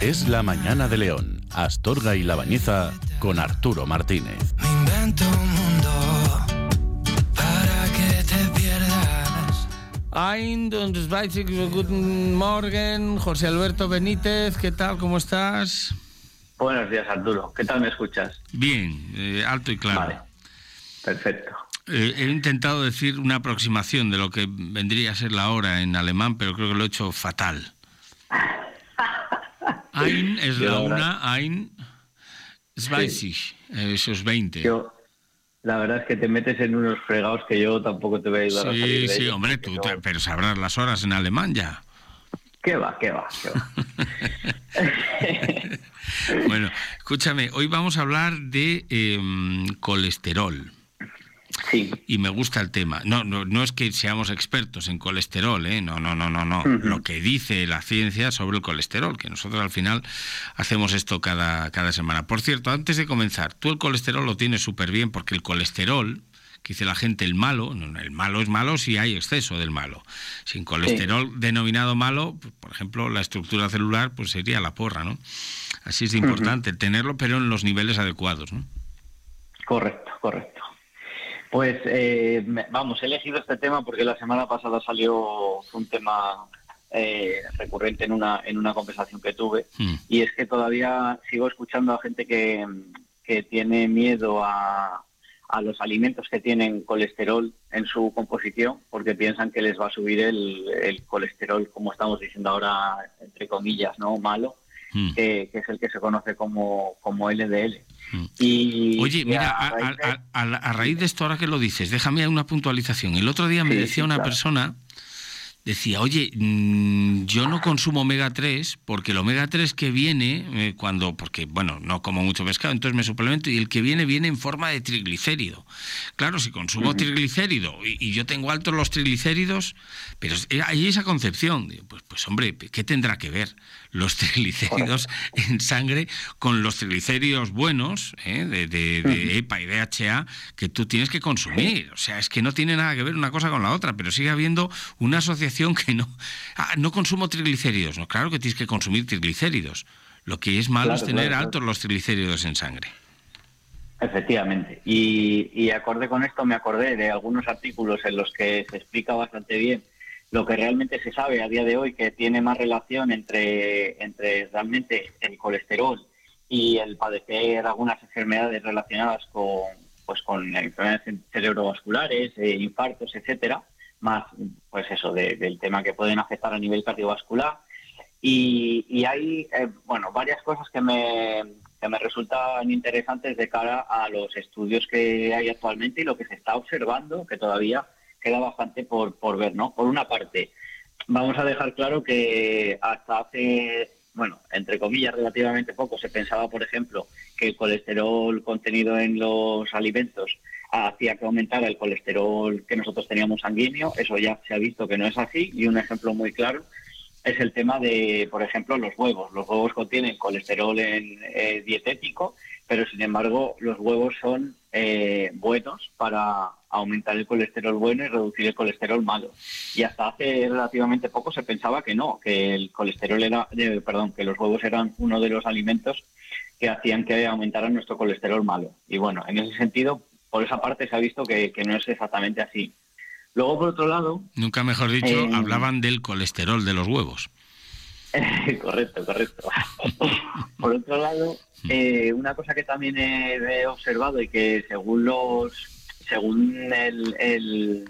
Es la mañana de León, Astorga y La Bañeza con Arturo Martínez. Me invento un mundo para que te pierdas. Ein, Guten Morgen, José Alberto Benítez, ¿qué tal? ¿Cómo estás? Buenos días, Arturo. ¿Qué tal me escuchas? Bien, eh, alto y claro. Vale, perfecto. Eh, he intentado decir una aproximación de lo que vendría a ser la hora en alemán, pero creo que lo he hecho fatal. Ein es la verdad- una, ein zwanzig, eh, eso es 20. Yo, la verdad es que te metes en unos fregados que yo tampoco te voy a ayudar a Sí, salir de sí, hombre, tú, no- te- pero sabrás las horas en alemán ya. ¿Qué va, qué va, qué va? Bueno, escúchame, hoy vamos a hablar de em, colesterol. Sí, Y me gusta el tema. No, no, no es que seamos expertos en colesterol, ¿eh? No, no, no, no, no. Lo que dice la ciencia sobre el colesterol, que nosotros al final hacemos esto cada, cada semana. Por cierto, antes de comenzar, tú el colesterol lo tienes súper bien porque el colesterol, que dice la gente el malo, no, el malo es malo si hay exceso del malo. Sin colesterol denominado malo, pues, por ejemplo, la estructura celular pues sería la porra, ¿no? Así es importante tenerlo, pero en los niveles adecuados, ¿no? correcto, correcto. Pues eh, vamos, he elegido este tema porque la semana pasada salió un tema eh, recurrente en una, en una conversación que tuve. Mm. Y es que todavía sigo escuchando a gente que, que tiene miedo a, a los alimentos que tienen colesterol en su composición porque piensan que les va a subir el, el colesterol, como estamos diciendo ahora, entre comillas, ¿no? Malo, Mm. que, que es el que se conoce como, como LDL. Mm. Y, Oye, mira, a a, raíz de- a- a- a raíz de esto, ahora que lo dices, déjame una puntualización. El otro día me Sí, decía sí, una claro. persona, decía, oye, mm, yo no consumo omega 3 porque el omega 3 que viene eh, cuando, porque, bueno, no como mucho pescado, entonces me suplemento y el que viene viene en forma de triglicérido. Claro, si consumo triglicérido y, y yo tengo altos los triglicéridos, pero eh, hay esa concepción, pues, pues hombre, ¿qué tendrá que ver los triglicéridos en sangre con los triglicéridos buenos eh, de, de- de EPA y DHA que tú tienes que consumir? O sea, es que no tiene nada que ver una cosa con la otra, pero sigue habiendo una asociación que no, ah, no consumo triglicéridos. No, claro que tienes que consumir triglicéridos. Lo que es malo Claro, es tener claro, claro. altos los triglicéridos en sangre. Efectivamente. Y, y acorde con esto me acordé de algunos artículos en los que se explica bastante bien lo que realmente se sabe a día de hoy, que tiene más relación entre, entre realmente el colesterol y el padecer algunas enfermedades relacionadas con, pues, con enfermedades cerebrovasculares, eh, infartos, etcétera, más pues eso, de- del tema que pueden afectar a nivel cardiovascular. Y, y hay, eh, bueno, varias cosas que me, que me resultan interesantes de cara a los estudios que hay actualmente y lo que se está observando, que todavía queda bastante por, por ver, ¿no? Por una parte, vamos a dejar claro que hasta hace, bueno, entre comillas, relativamente poco, se pensaba, por ejemplo, que el colesterol contenido en los alimentos hacía que aumentara el colesterol que nosotros teníamos sanguíneo. Eso ya se ha visto que no es así. Y un ejemplo muy claro es el tema de, por ejemplo, los huevos. Los huevos contienen colesterol en, eh, dietético, pero sin embargo los huevos son eh, buenos para aumentar el colesterol bueno y reducir el colesterol malo. Y hasta hace relativamente poco se pensaba que no, que el colesterol era, eh, perdón, que los huevos eran uno de los alimentos que hacían que aumentara nuestro colesterol malo. Y bueno, en ese sentido, por esa parte se ha visto que, que no es exactamente así. Luego, por otro lado, Nunca mejor dicho, Eh, hablaban del colesterol de los huevos. correcto, correcto. Por otro lado, eh, una cosa que también he, he observado y que según los, según el, el,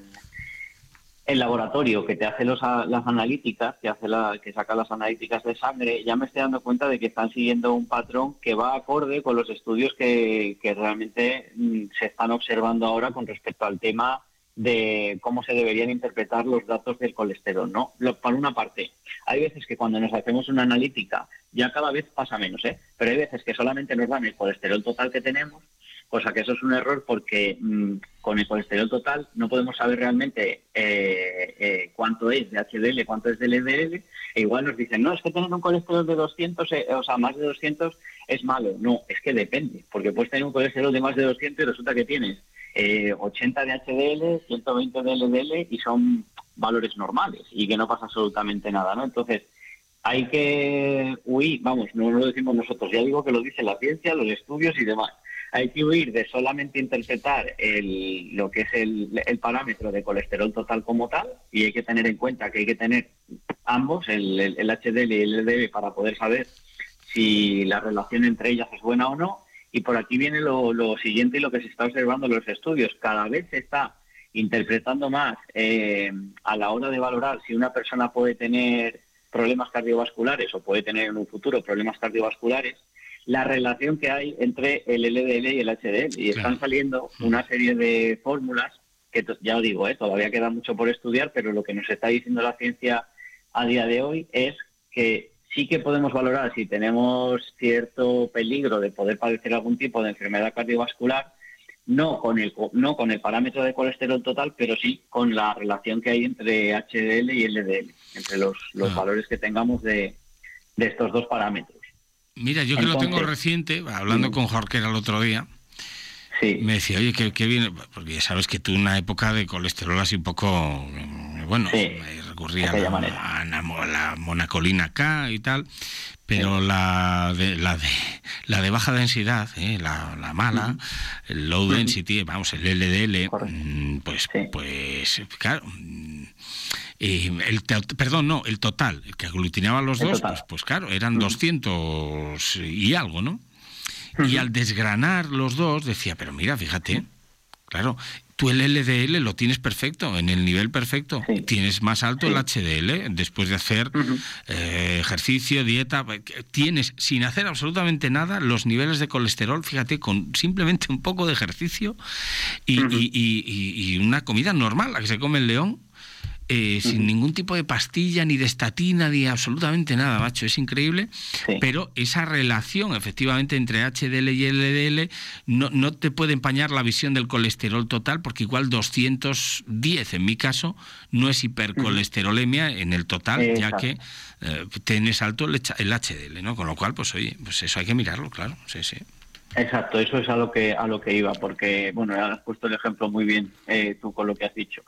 el laboratorio que te hace los, las analíticas, que hace la, que saca las analíticas de sangre, ya me estoy dando cuenta de que están siguiendo un patrón que va acorde con los estudios que, que realmente mm, se están observando ahora con respecto al tema de cómo se deberían interpretar los datos del colesterol, ¿no? Lo- por una parte, hay veces que cuando nos hacemos una analítica ya cada vez pasa menos, ¿eh? Pero hay veces que solamente nos dan el colesterol total que tenemos, cosa que eso es un error porque mm, con el colesterol total no podemos saber realmente eh, eh, cuánto es de HDL, cuánto es de LDL, e igual nos dicen, no, es que tener un colesterol de 200, eh, o sea, más de 200 es malo. No, es que depende, porque puedes tener un colesterol de más de 200 y resulta que tienes eh, 80 de HDL, 120 de LDL y son valores normales y que no pasa absolutamente nada, ¿no? Entonces, hay que huir, vamos, no lo decimos nosotros, ya digo que lo dice la ciencia, los estudios y demás. Hay que huir de solamente interpretar el, lo que es el, el parámetro de colesterol total como tal y hay que tener en cuenta que hay que tener ambos, el, HDL y el LDL, para poder saber si la relación entre ellas es buena o no. Y por aquí viene lo, lo siguiente y lo que se está observando en los estudios. Cada vez se está interpretando más eh, a la hora de valorar si una persona puede tener problemas cardiovasculares o puede tener en un futuro problemas cardiovasculares, la relación que hay entre el LDL y el HDL. Y están saliendo una serie de fórmulas que ya os digo, eh, todavía queda mucho por estudiar, pero lo que nos está diciendo la ciencia a día de hoy es que sí que podemos valorar si tenemos cierto peligro de poder padecer algún tipo de enfermedad cardiovascular, no con el no con el parámetro de colesterol total, pero sí con la relación que hay entre HDL y LDL, entre los, los Ah. valores que tengamos de, de estos dos parámetros. Mira, yo que lo tengo reciente, hablando Mm. con Jorge el otro día, Sí, me decía, oye, qué, qué bien, porque ya sabes que tú una época de colesterol así un poco, eh, bueno, Sí, recurría a, manera. a la la monacolina K y tal, pero la de la de la de baja densidad, eh, la, la mala, el low density, vamos, el LDL, Correcto. mm, pues, Sí. pues, claro. mm, eh, el perdón, no, el total, el que aglutinaba los El dos, pues, pues claro, eran 200 y algo, ¿no? Y al desgranar los dos decía, pero mira, fíjate, claro, tú el LDL lo tienes perfecto, en el nivel perfecto. Sí. Tienes más alto el. HDL después de hacer eh, ejercicio, dieta. que Tienes, sin hacer absolutamente nada, los niveles de colesterol, fíjate, con simplemente un poco de ejercicio y- y una comida normal, la que se come el león. Eh, sin ningún tipo de pastilla, ni de estatina, ni absolutamente nada, macho. Es increíble. Sí. Pero esa relación, efectivamente, entre HDL y LDL no, no te puede empañar la visión del colesterol total, porque igual 210 en mi caso no es hipercolesterolemia en el total, ya que eh, tienes alto el HDL, ¿no? Con lo cual, pues oye, pues eso hay que mirarlo, claro. Sí, sí. Exacto, eso es a lo que a lo que iba, porque bueno, has puesto el ejemplo muy bien eh, tú con lo que has dicho.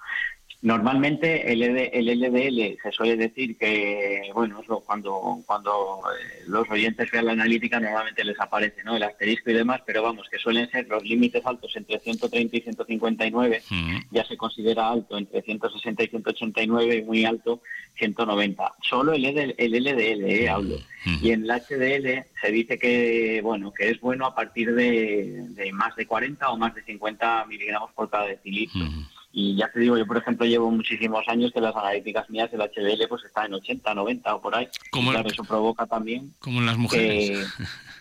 Normalmente el, LDL se suele decir que, bueno, eso cuando, cuando eh, los oyentes vean la analítica normalmente les aparece ¿no? el asterisco y demás, pero vamos, que suelen ser los límites altos entre 130 y 159, Mm. ya se considera alto entre 160 y 189 y muy alto 190. Solo el, ED el LDL, eh, hablo. Mm. Y en el HDL se dice que bueno que es bueno a partir de, de más de 40 o más de 50 miligramos por cada decilitro. Mm. Y ya te digo, yo por ejemplo llevo muchísimos años que las analíticas mías el HDL pues está en 80, 90 o por ahí. Como Y el- claro, eso provoca también Como en las mujeres. que...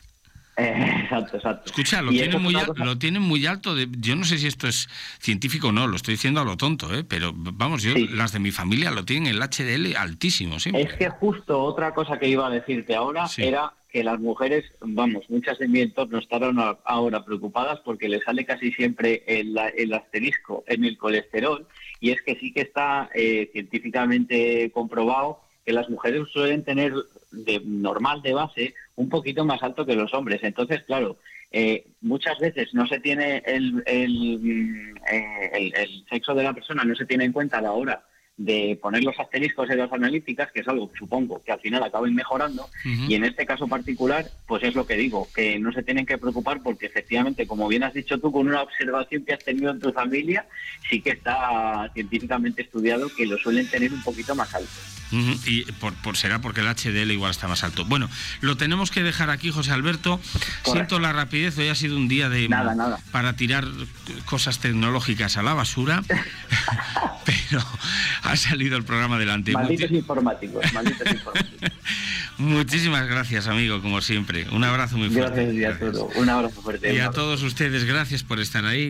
Eh, exacto, exacto. Escucha, lo tienen, muy al- lo tienen muy alto. De, yo no sé si esto es científico o no, lo estoy diciendo a lo tonto, ¿eh? pero vamos, yo Sí. las de mi familia lo tienen el HDL altísimo, sí. Es que justo otra cosa que iba a decirte ahora Sí. era que las mujeres, vamos, muchas de mi entorno estarán ahora preocupadas porque les sale casi siempre el, el asterisco en el colesterol y es que sí que está eh, científicamente comprobado que las mujeres suelen tener de normal de base un poquito más alto que los hombres. Entonces, claro, eh, muchas veces no se tiene el, el, mm, eh, el- el sexo de la persona, no se tiene en cuenta a la hora de poner los asteriscos en las analíticas, que es algo que supongo que al final acaben mejorando, y en este caso particular, pues es lo que digo, que no se tienen que preocupar porque efectivamente, como bien has dicho tú, con una observación que has tenido en tu familia, sí que está científicamente estudiado que lo suelen tener un poquito más alto. Y por, por- será porque el HDL igual está más alto. Bueno, lo tenemos que dejar aquí, José Alberto. Siento la rapidez, hoy ha sido un día de Nada, nada. para tirar cosas tecnológicas a la basura, pero ha salido el programa adelante. Malditos Muchi- informáticos, malditos informáticos. Muchísimas gracias, amigo, como siempre. Un abrazo muy fuerte. Gracias, y a todo. Un abrazo fuerte. Y a todos ustedes, gracias por estar ahí.